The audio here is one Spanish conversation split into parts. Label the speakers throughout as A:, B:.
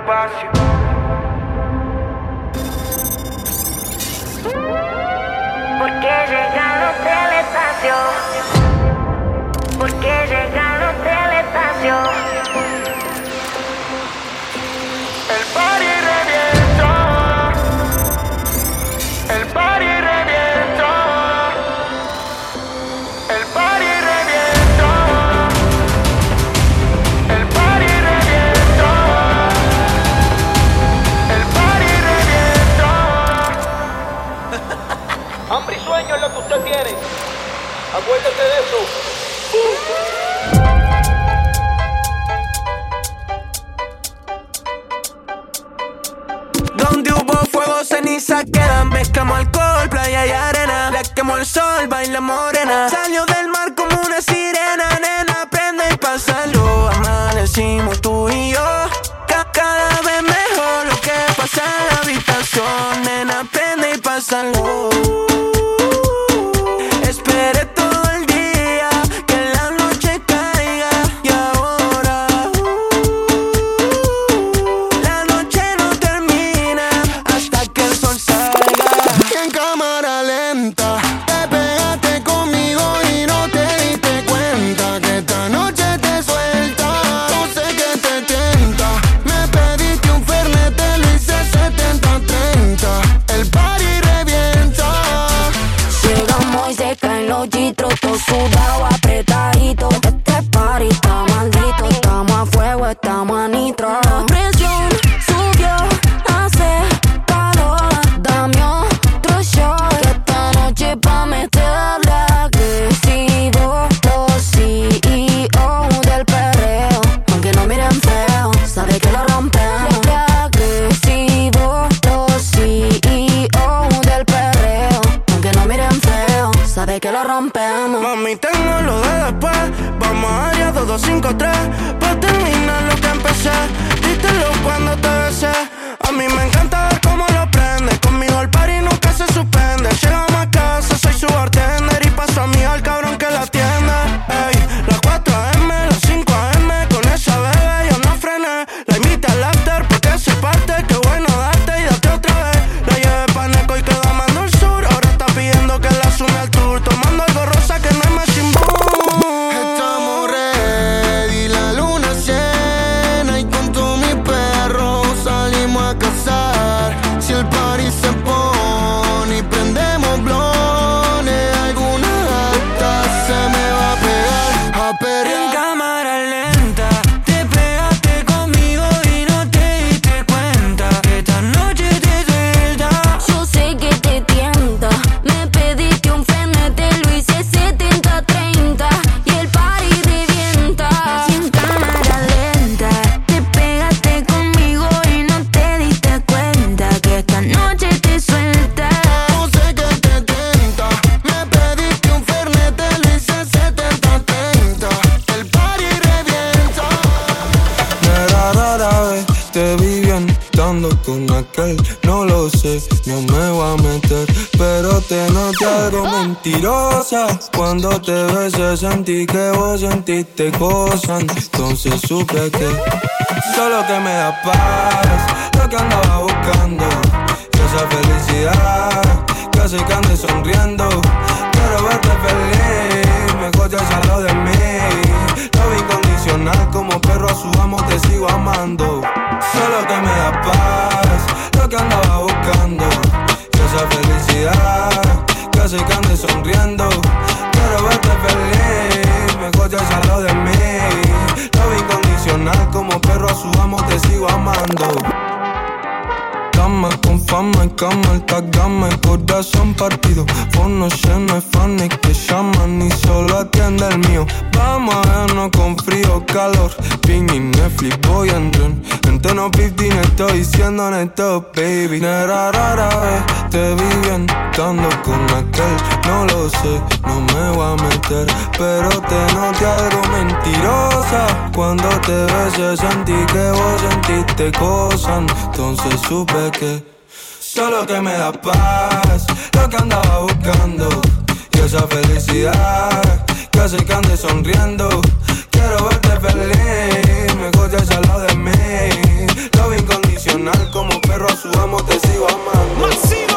A: espacio.
B: Acuérdate de eso.
C: Donde hubo fuego, ceniza quedan. Mezclamos alcohol, playa y arena. Le quemó el sol, baila morena. Salió del mar como una sirena. Nena, prende y pásalo. Amanecimos tú y yo. Ca- cada vez mejor lo que pasa en la habitación. Nena, prende y pásalo.
D: Te
C: sentí que vos sentiste cosas Entonces supe que Solo que me da paz Lo que andaba buscando esa felicidad hace que ande sonriendo Quiero verte feliz Mejor ya salgo de mí. Love incondicional como perro a su amo te sigo amando. Solo que me da paz Lo que andaba buscando esa felicidad hace que sonriendo. Quiero verte feliz. Mejor ya salgo de mí. Love incondicional como perro a su amo te sigo amando Cama con fama y cama, alta gama, el corazón partido. Fono lleno de fans que llaman y solo atiende el mío. Vamos a vernos con frío, calor. Ping y Netflix, voy a entrar. En tono 15 estoy diciendo neto, baby. Nera rara vez te vi estando con aquel. No lo no me voy a meter, pero te noté algo mentirosa. Cuando te besé sentí que vos sentiste cosas, entonces supe que solo que me da paz, lo que andaba buscando y esa felicidad que se que ande sonriendo. Quiero verte feliz, me escuchas al lado de mí, lo incondicional como perro a su amo te sigo amando. Masivo.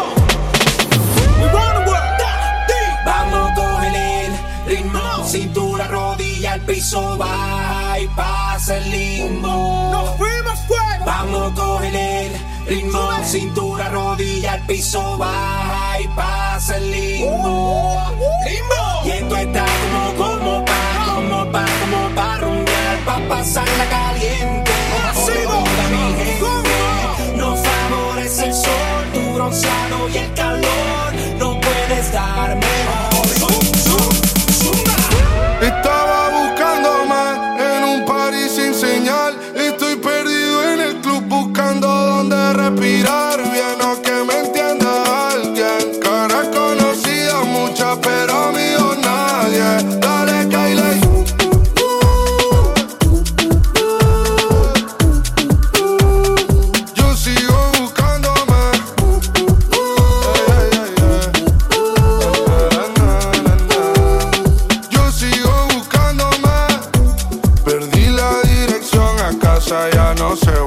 C: Vi
B: piso baja y pasa el limbo.
E: Nos fuimos fuego.
B: Vamos a coger el ritmo, cintura, rodilla, el piso baja y pasa el limbo.
E: Limbo.
B: Y esto está como, como pa, como pa, como pa rumbear, pa pasarla caliente.
E: Masivo.
B: Hola, mi gente. Nos favorece el sol, tu bronceado y el calor. No puedes dar mejor.
F: Respirar. Bien o que me entienda alguien. Caras conocidas, muchas, pero amigos nadie. Dale, Kylie. Yo sigo na. Yo sigo buscando más. Perdí la dirección a casa, ya no sé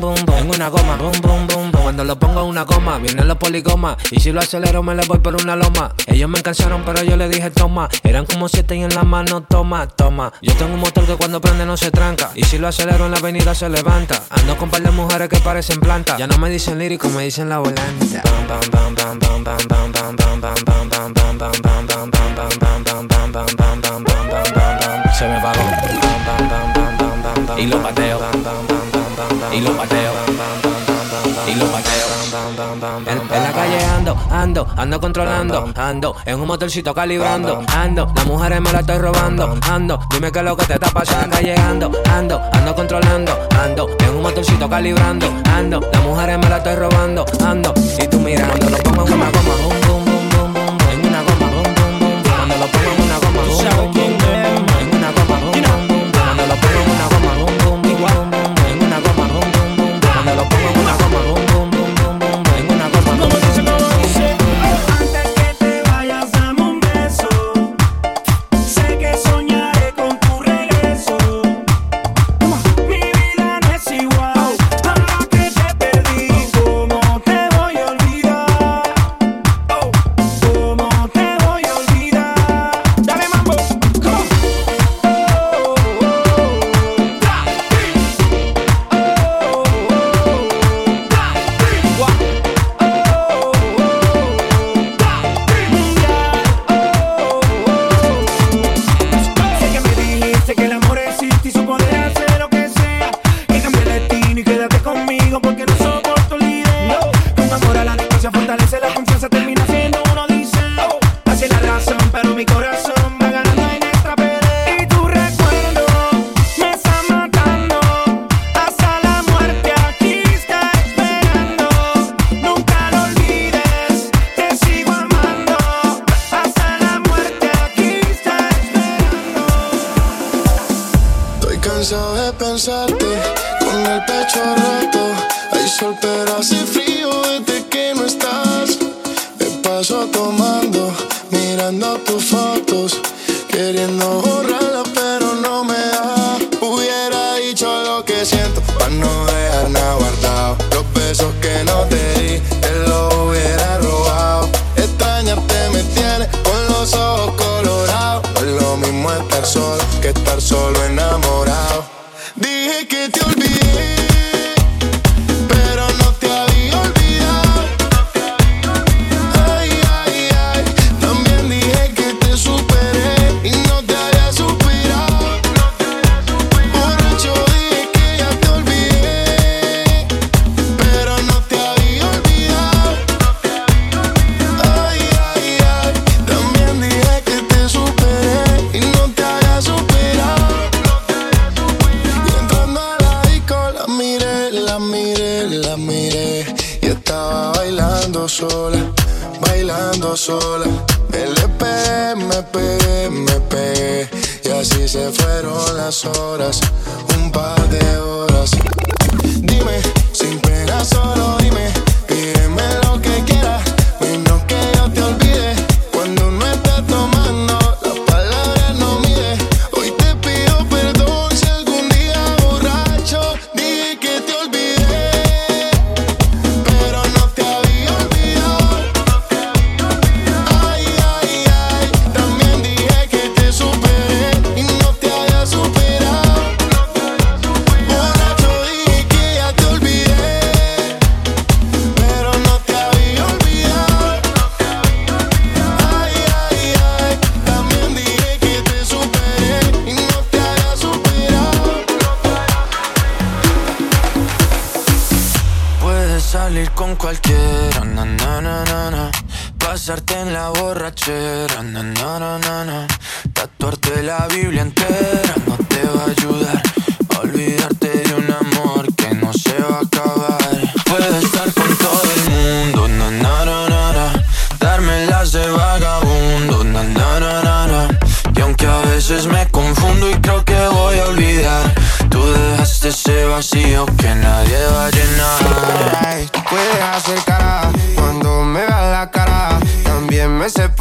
G: boom, boom, boom, una goma, boom, boom, boom. Cuando lo pongo en una goma, vienen los poligomas. Y si lo acelero, me le voy por una loma. Ellos me cansaron, pero yo le dije toma. Eran como siete y en la mano, toma, toma. Yo tengo un motor que cuando prende no se tranca. Y si lo acelero en la avenida se levanta. Ando con par de mujeres que parecen plantas. Ya no me dicen lírico, me dicen la volanta. Se me paró.
E: Y lo
G: mateo.
E: Y lo pateo. Y lo pateo.
G: En la calle ando, ando, ando controlando, ando en un motorcito calibrando, ando, las mujeres me la estoy robando, ando, dime qué es lo que te está pasando, calle ando, ando, ando controlando, ando en un motorcito calibrando, ando, las mujeres me la estoy robando, ando, y tú mirando, lo pongo una
H: sola.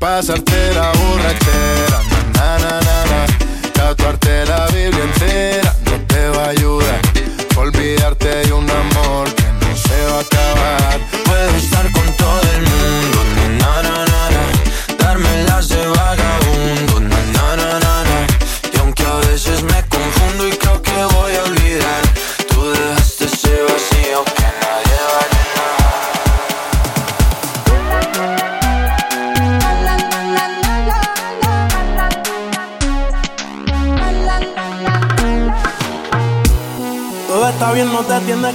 H: pasarte la borracha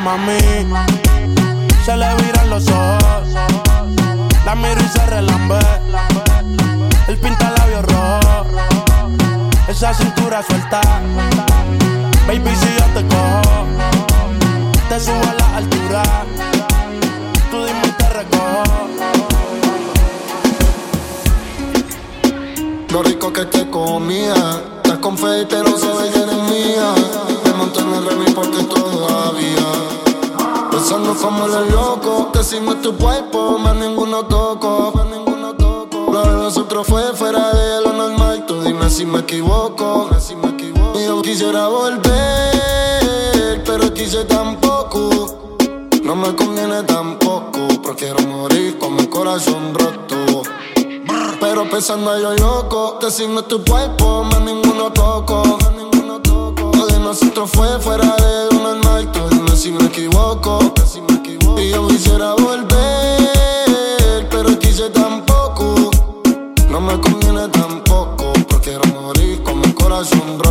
I: mami. Se le viran los ojos. La miro y se relambe. El pinta labios rojo. Esa cintura suelta. Baby, si
D: corazón roto. Pero pensando yo loco, que si no es tu cuerpo, más ninguno toco. Más ninguno toco. Lo de nosotros fue fuera de lo normal. Tú dime si me equivoco. Si me equivoco. Y yo quisiera volver, pero quise tampoco. No me conviene tampoco, prefiero morir con mi corazón roto.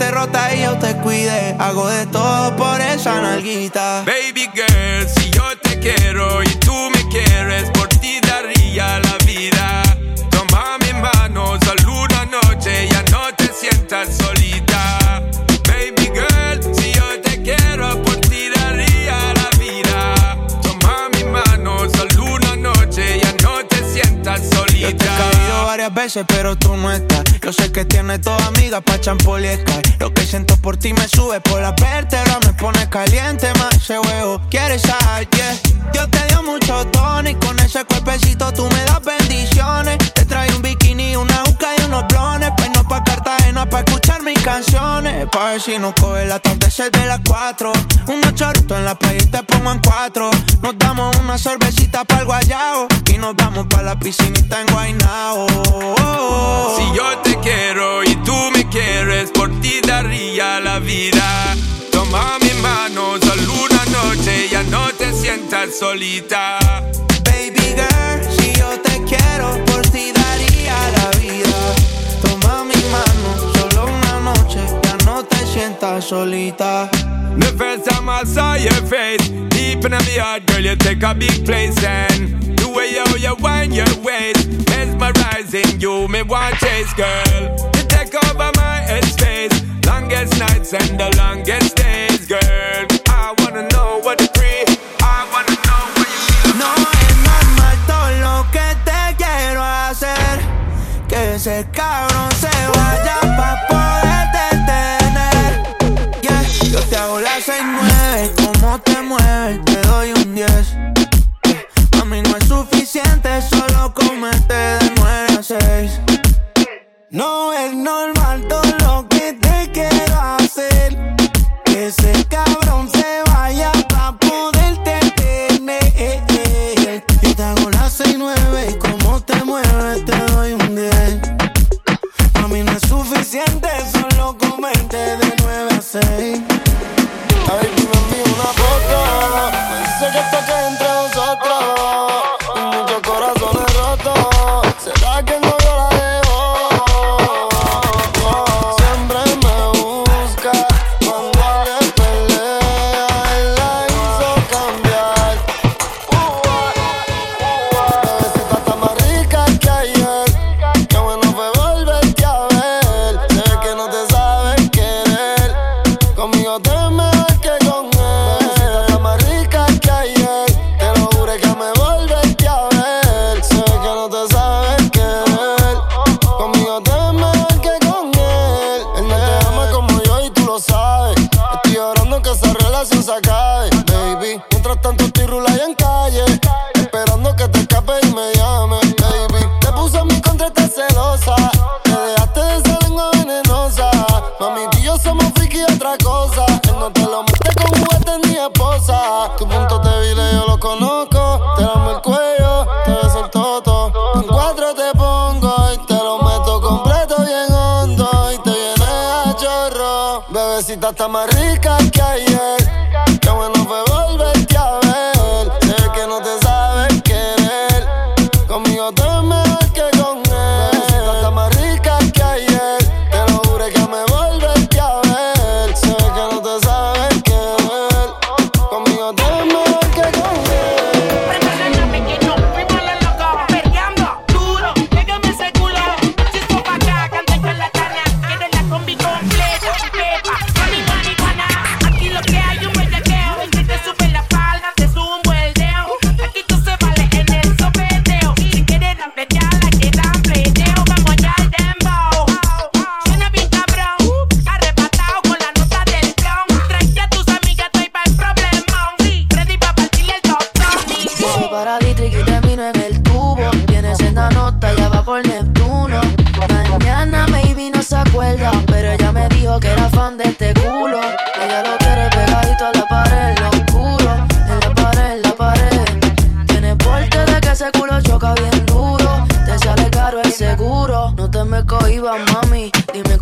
J: Llegaste rota y yo te cuide. Hago de todo por esa nalguita.
K: Baby girl, si yo te quiero y tú me quieres, por ti daría la vida. Toma mi mano, solo una noche, ya no te sientas solita.
J: Varias veces, pero tú no estás. Yo sé que tienes toda amiga pa' champol y Sky. Lo que siento por ti me sube por la vértebra, me pone caliente más ese huevo. ¿Quieres saber? Yeah. Dios te dio mucho tono y con ese cuerpecito tú me das bendiciones. Te trae un bikini, una juca y unos blones. Pues no pa' Cartagena pa' escuchar mis canciones. Pa' ver si nos coge la tarde de las cuatro. Unos choritos en la playa y te pongo en cuatro. Nos damos una cervecita para el guayao. Y nos vamos pa' la piscinita en Guaynao.
K: Si yo te quiero y tú me quieres, por ti daría la vida. Toma mi mano, solo una noche, ya no te sientas solita.
J: Baby girl, si yo te quiero, por ti daría la vida. Toma mi mano, sientas solita.
K: The first time I saw your face, deep in my heart, girl, you take a big place and the way you, you wind your waist, mesmerizing you, me want chase, girl. You take over my headspace, longest nights and the longest days, girl. I wanna know what it free, I wanna know what you feel.
J: No es normal todo lo que te quiero hacer. Que ese cabrón
D: baby. Mientras tanto estoy rula y en calle, esperando que te escape y me llame, baby. Te puse en mi contra, estás celosa. Te dejaste de esa lengua venenosa. Mami, tú y yo somos friki y otra cosa. Él no te lo mete con juguete ni esposa. Tu punto débil yo lo conozco. Te damos el cuello, te beso el toto. En cuatro te pongo y te lo meto completo bien hondo. Y te viene a chorro. Bebecita está más rica que ayer.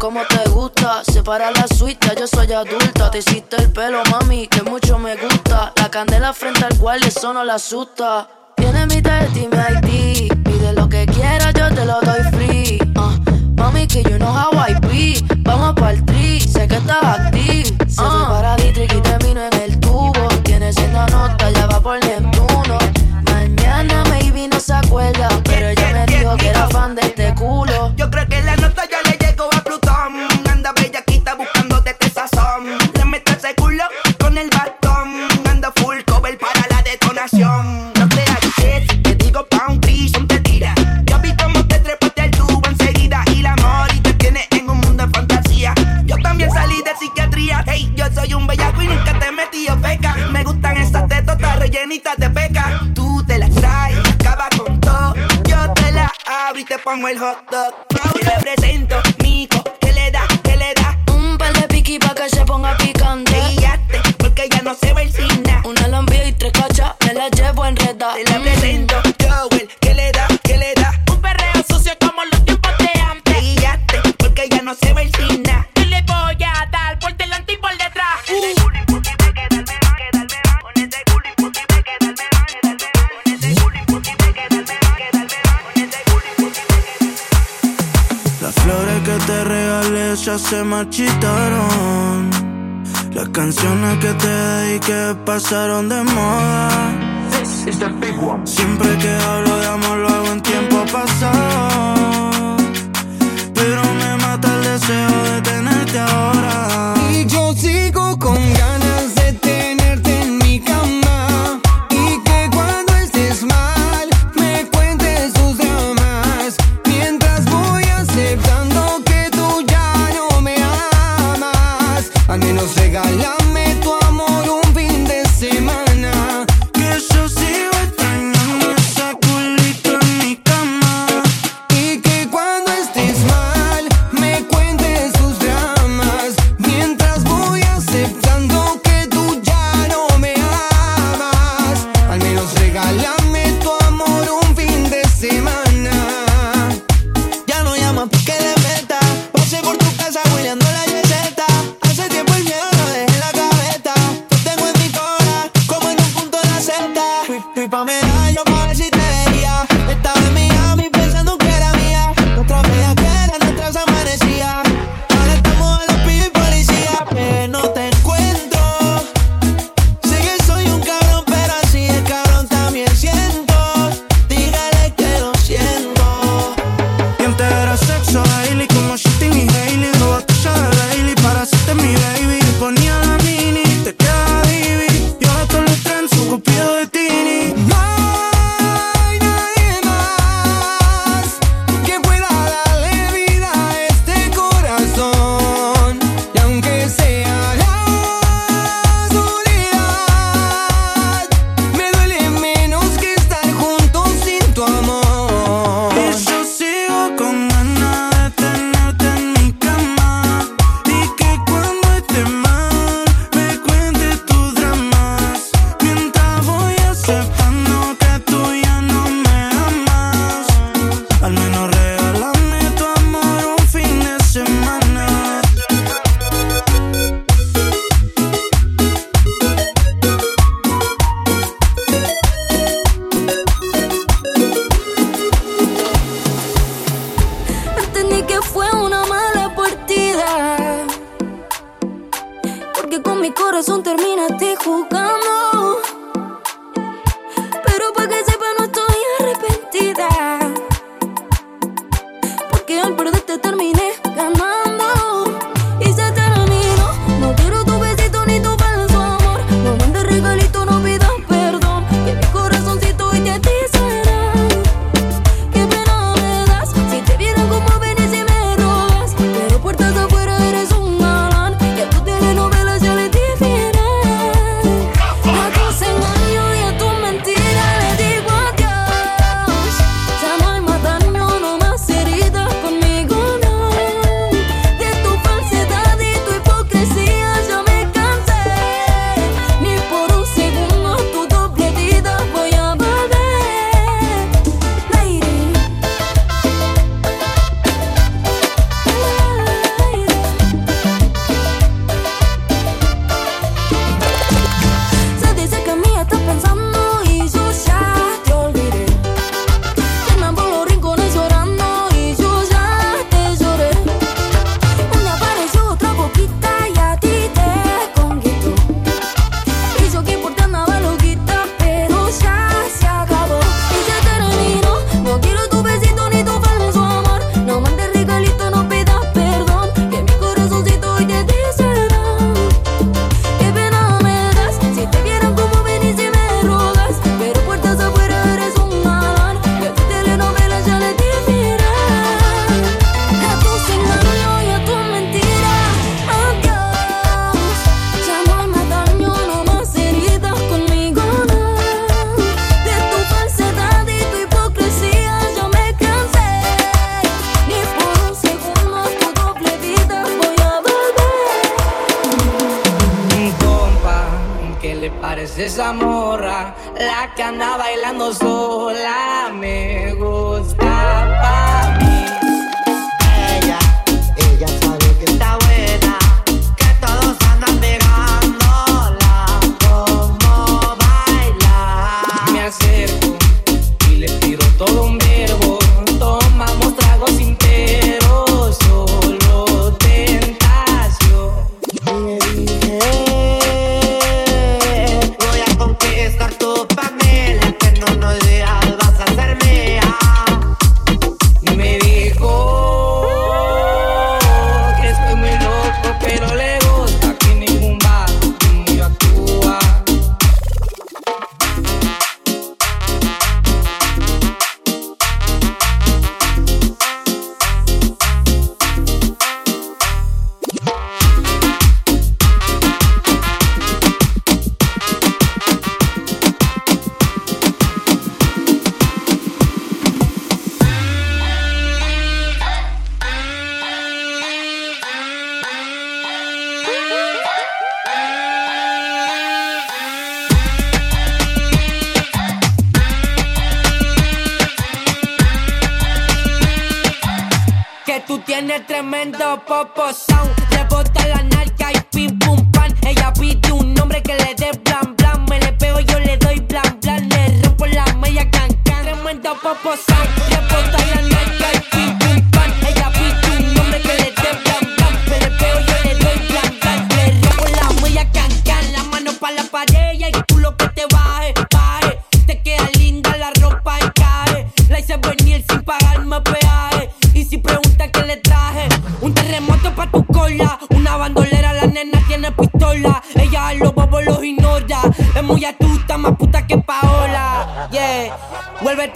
L: Cómo te gusta. Separa la suite, yo soy adulta. Te hiciste el pelo, mami, que mucho me gusta. La candela frente al cual eso no la asusta. Tiene mi tarjeta mi ID. Pide lo que quieras, yo te lo doy free. Ah, mami, que you know how I be. Vamos pa'l tri, sé que estás active. Se fue paradito y termino en el tubo. Tienes esta nota, ya va por Neptuno. Mañana maybe no se acuerda, pero ella me dijo que era fan de este culo.
J: Yo creo que la nota ya tetotas rellenitas de peca. Tú te las traes, acaba con todo. Yo te la abro y te pongo el hot dog. Te represento, Mico, que le da, que le da.
L: Un par de piqui pa' que se ponga picante.
J: Te guillaste, porque ya no se va el cine.
L: Una lambia y tres cachas, me la llevo enredada.
J: Te la presento, Joel, que le da, que le da. Te
M: regalé ya se marchitaron. Las canciones que te dediqué pasaron de moda. Siempre que hablo de amor lo hago en tiempo pasado. Pero me mata el deseo de tenerte ahora.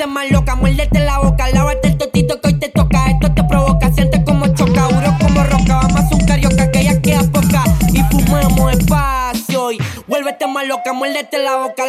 N: estés más
O: loca, muérdete la boca, lávate el totito que hoy te toca. Esto te provoca, sientes como choca, duro como roca. Vamos a un carioca que ya queda poca. Y fumamos espacio y vuélvete más loca, muérdete la boca,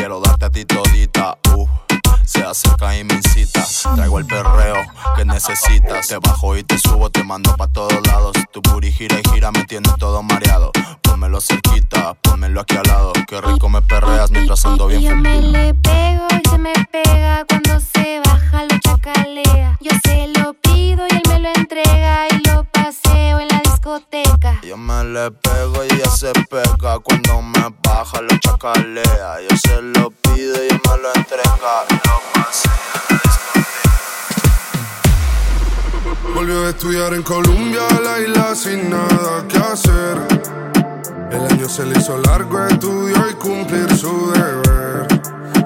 P: Quiero
Q: darte a ti todita, uh. Se acerca y me incita, traigo el perreo que necesitas. Te bajo y te subo, te mando pa' todos lados. Tu puri gira y gira, me tiene todo mareado. Pónmelo cerquita, pónmelo aquí al lado. Qué rico me perreas mientras ando bien.
R: Yo me le pego y se me pega. Cuando se baja, lo chacalea. Yo se lo pido y él me lo entrega.
Q: Yo me le pego y ella se pega. Cuando me baja, lo chacalea. Yo se lo pido y me lo entrega.
F: Volvió a estudiar en Colombia, la isla sin nada que hacer. El año se le hizo largo, estudió y cumplir su deber.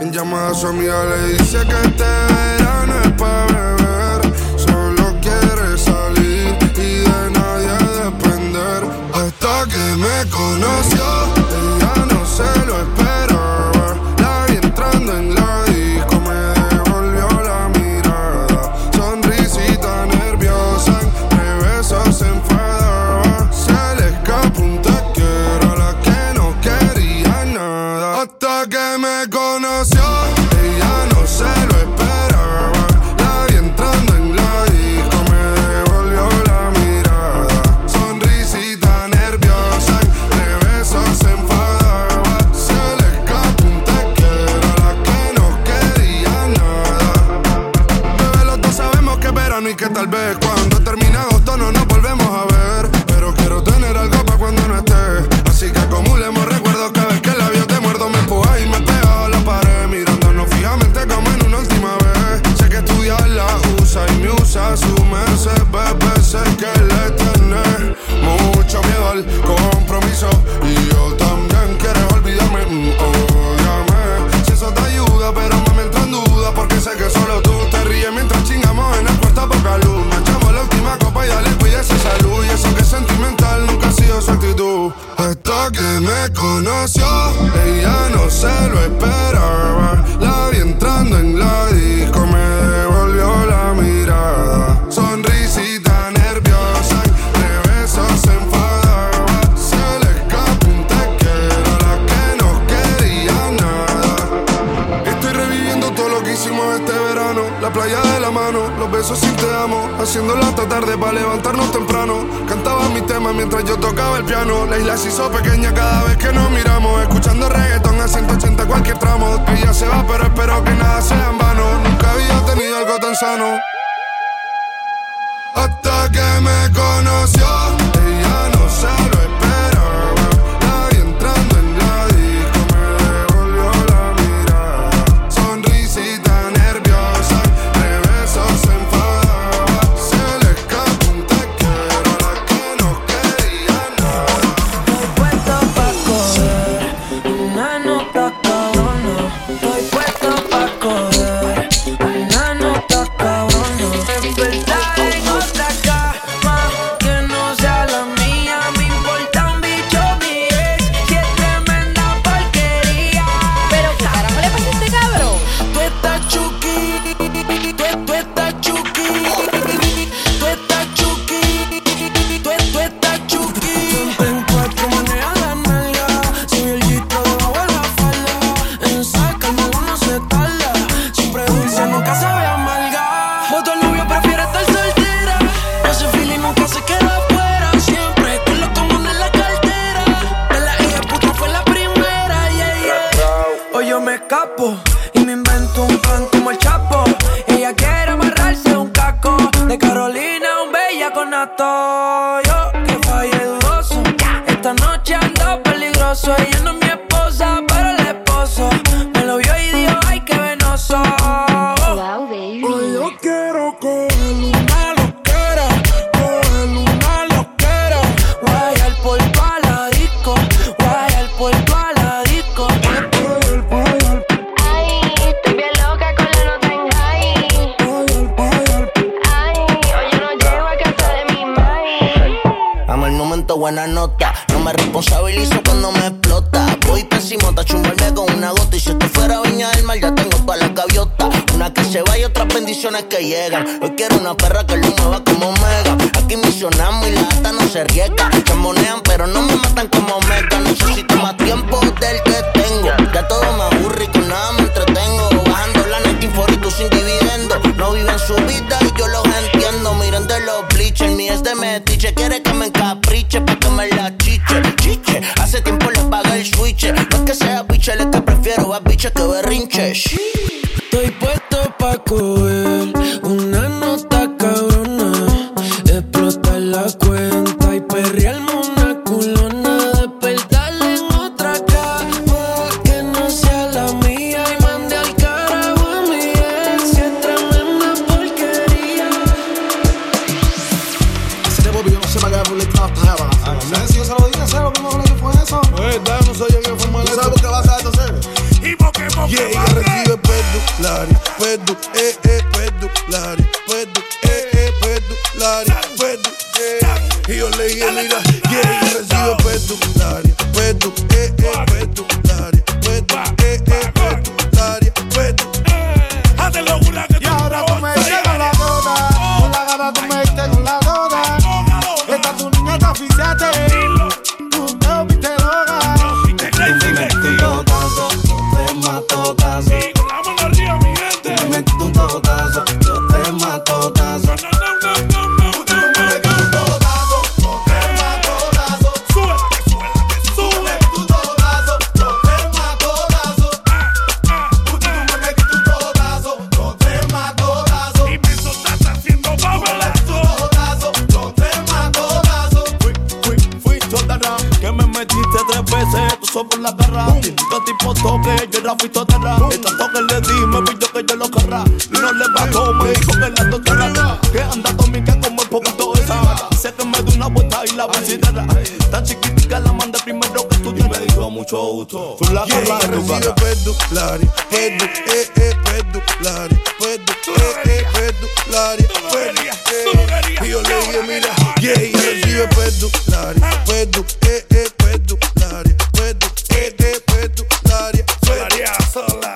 F: En llamada a su amiga le dice que este verano es para beber. que me conoció. haciéndolo hasta tarde para levantarnos temprano. Cantaba mis temas mientras yo tocaba el piano. La isla se hizo pequeña cada vez que nos miramos. Escuchando reggaeton a 180 cualquier tramo. Ella se va, pero espero que nada sea en vano. Nunca había tenido algo tan sano. Hasta que me conoció.
S: Esta noche ando peligroso y
R: no mi
T: Hoy quiero una perra que lo mueva como mega. Aquí misionamos y la no se riega.
U: Ella recibe pedularia, pedu, eh, eh, pedularia, pedu, eh, eh, pedularia, pedu, eh. Y yo le dije, mira. perdulária, perdu, eh, eh, perdulária, perdu, eh, eh,
V: puedo, perdulária, perdu, eh. E eu leia, mira,
U: yeah, eu
V: digo
U: perdulária, perdu, eh, eh, perdulária, perdu, eh, eh, puedo, perdulária, eh, eh. solaria, sola.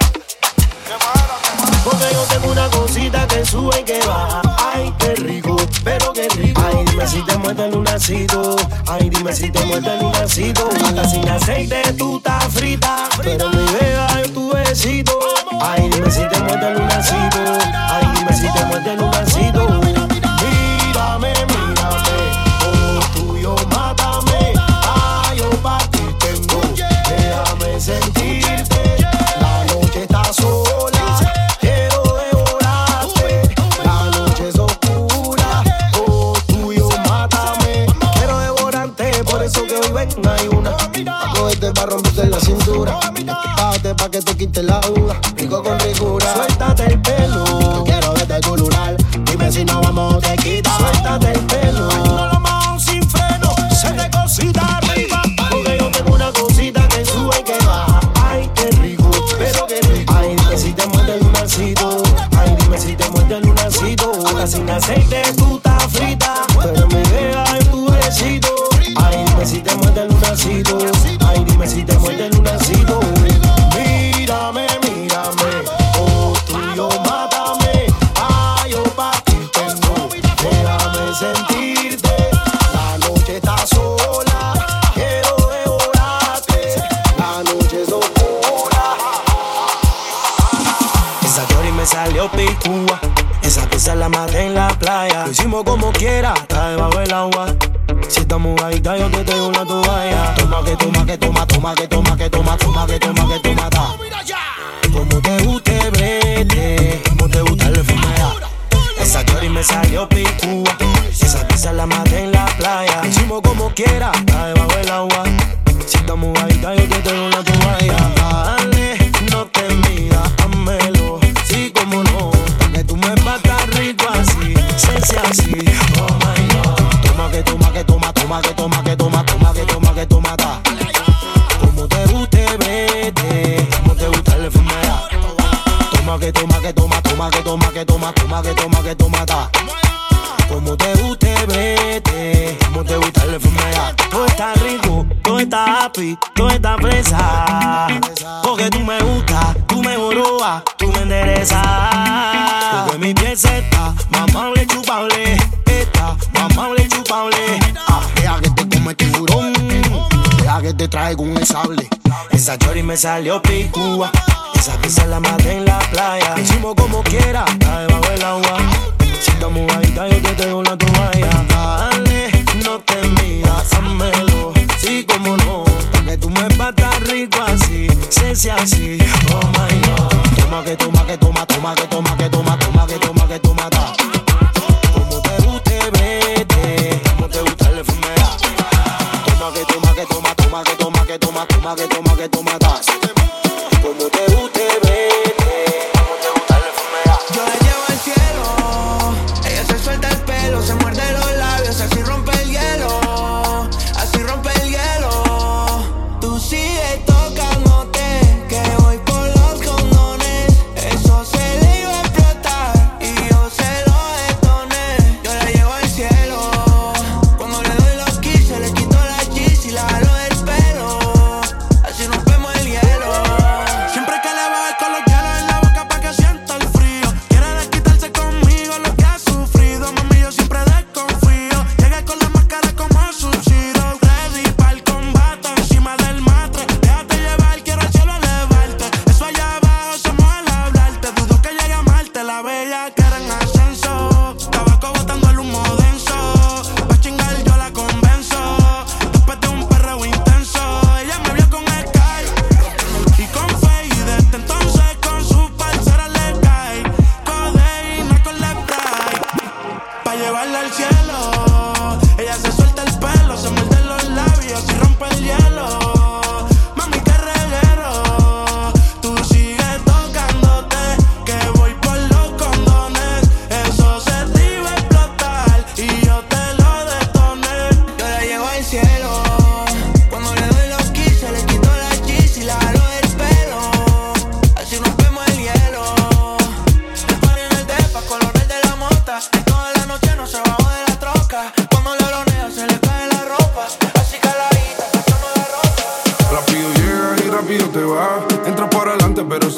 W: Porque yo tengo una cosita que sube y que baja, ay, qué rico, pero si te muerde el lunacito. Ay, dime si te muerde el lunacito. Hasta sin aceite tú estás frita. Pero mi beba es tu besito. Ay, dime si te muerde el lunacito. Ay, dime si te muerde el lunacito. Mírame, mírame. Todo tuyo, mátame. Ay, yo pa' ti tengo. Déjame sentir. cintura. Pate pa' que te quite la duda. Rico con rigura. Suéltate el pelo vaya. Toma que toma que toma, toma que toma que toma, toma que toma que toma. Da. Como te guste, vete. Como te
I: gusta el fumea. Esa y me salió pi toma, que toma, que toma, ta. Como te guste, brete, como te gusta el enfermedad. Todo está rico, todo está happy, todo está fresa. Porque tú me gustas, tú me borobas, tú me enderezas. Porque mi piel se está, mamable, chupable, está, mamable, chupable. Ah, deja que te come tiburón, deja que te traigo un sable. Esa chori me salió picúa, esa se la maté en la playa. Hicimos como quiera, debajo agua.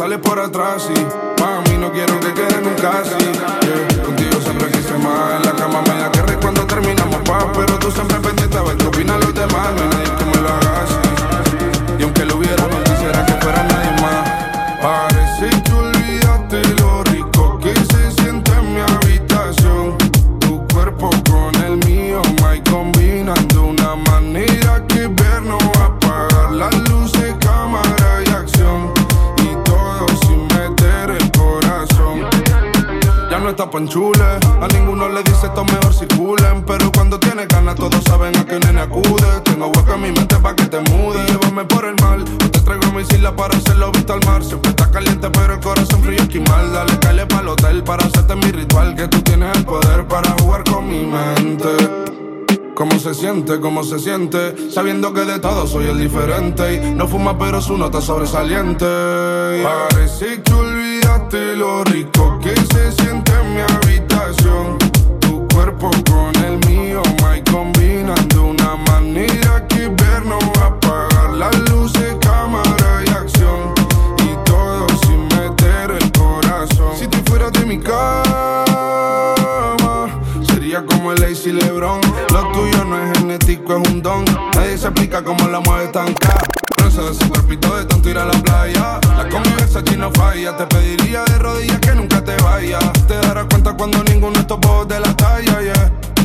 F: Sales por atrás. Y mami, no quiero que quede nunca así. Yeah, Contigo siempre quise más. En la cama me da que cuando terminamos paz. Pero tú siempre Panchule, a ninguno le dice esto mejor circulen. Pero cuando tienes ganas, todos saben a qué nene acude. Tengo hueco en mi mente pa' que te mude. Llévame por el mal, o te traigo mi isla para hacerlo visto al mar. Siempre está caliente, pero el corazón frío esquimal. Dale, calle pa'l hotel para hacerte mi ritual. Que tú tienes el poder para jugar con mi mente. ¿Cómo se siente? ¿Cómo se siente? Sabiendo que de todo soy el diferente. Y no fuma, pero su nota sobresaliente. Parece explica cómo la mueve tan cara. De ese cuerpito de tanto ir a la playa. La convivencia aquí no falla. Te pediría de rodillas que nunca te vayas. Te darás cuenta cuando ninguno de estos de la talla, yeah.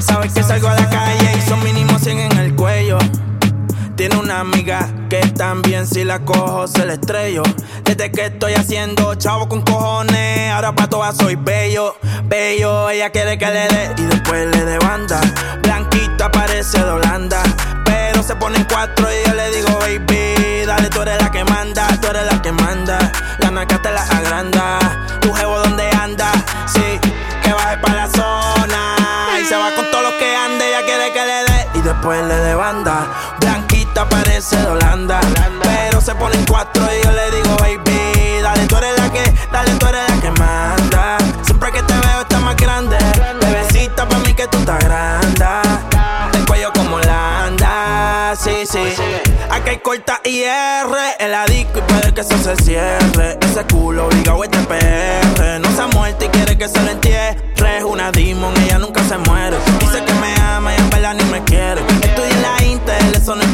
J: Sabes que salgo a la calle y son mínimo 100 en el cuello. Tiene una amiga que también si la cojo se la estrello. Desde que estoy haciendo chavo con cojones, ahora pa' todas soy bello, bello. Ella quiere que le dé y después le dé banda. Blanquita parece de Holanda, pero se pone en cuatro y yo le digo, baby, dale, tú eres la que manda, tú eres la que manda. La naca te la agranda, tu jevo donde anda, sí, le dé banda. Blanquita parece de Holanda, pero se pone en cuatro y yo le digo, baby, dale, tú eres la que, dale, tú eres la que manda. Siempre que te veo estás más grande, bebecita pa' mí que tú estás grande. El cuello como Holanda, sí, sí. Aquí hay corta y R en la disco y puede que eso se cierre. Ese culo obligado es de PR. No se ha muerto y quiere que se lo entierre. Una demon, ella nunca se muere.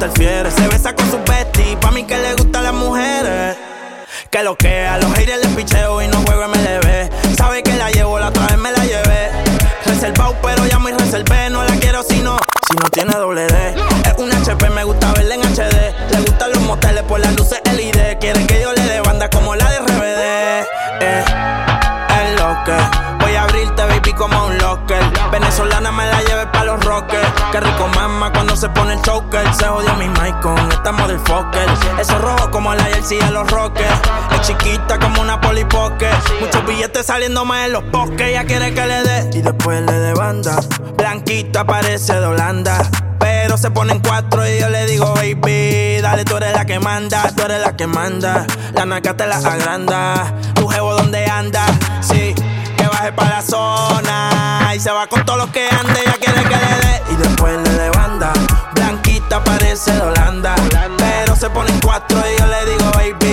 J: Se besa con su bestie, pa' mí que le gustan las mujeres. Que lo que a los haters les picheo y no juego MLB. Sabe que la llevo, la otra vez me la llevé. Reservado, pero ya muy reservé. No la quiero si no, si no tiene doble D. Es un HP, me gusta verla en HD. Le gustan los moteles por las luces LED. Quiere que se pone el choker. Se jodió mi mic con esta motherfucker. Eso rojo como la jersey de los rockers. Es chiquita como una polipoque. Muchos billetes saliendo más en los bosques. Ella quiere que le dé y después le dé banda. Blanquita parece de Holanda. Pero se ponen cuatro y yo le digo, baby, dale, tú eres la que manda, tú eres la que manda. La naca te la agranda. Tu jevo donde anda, sí, que baje pa' la zona. Y se va con todos los que ande, ella quiere parece de Holanda. Pero se ponen cuatro y yo le digo, baby.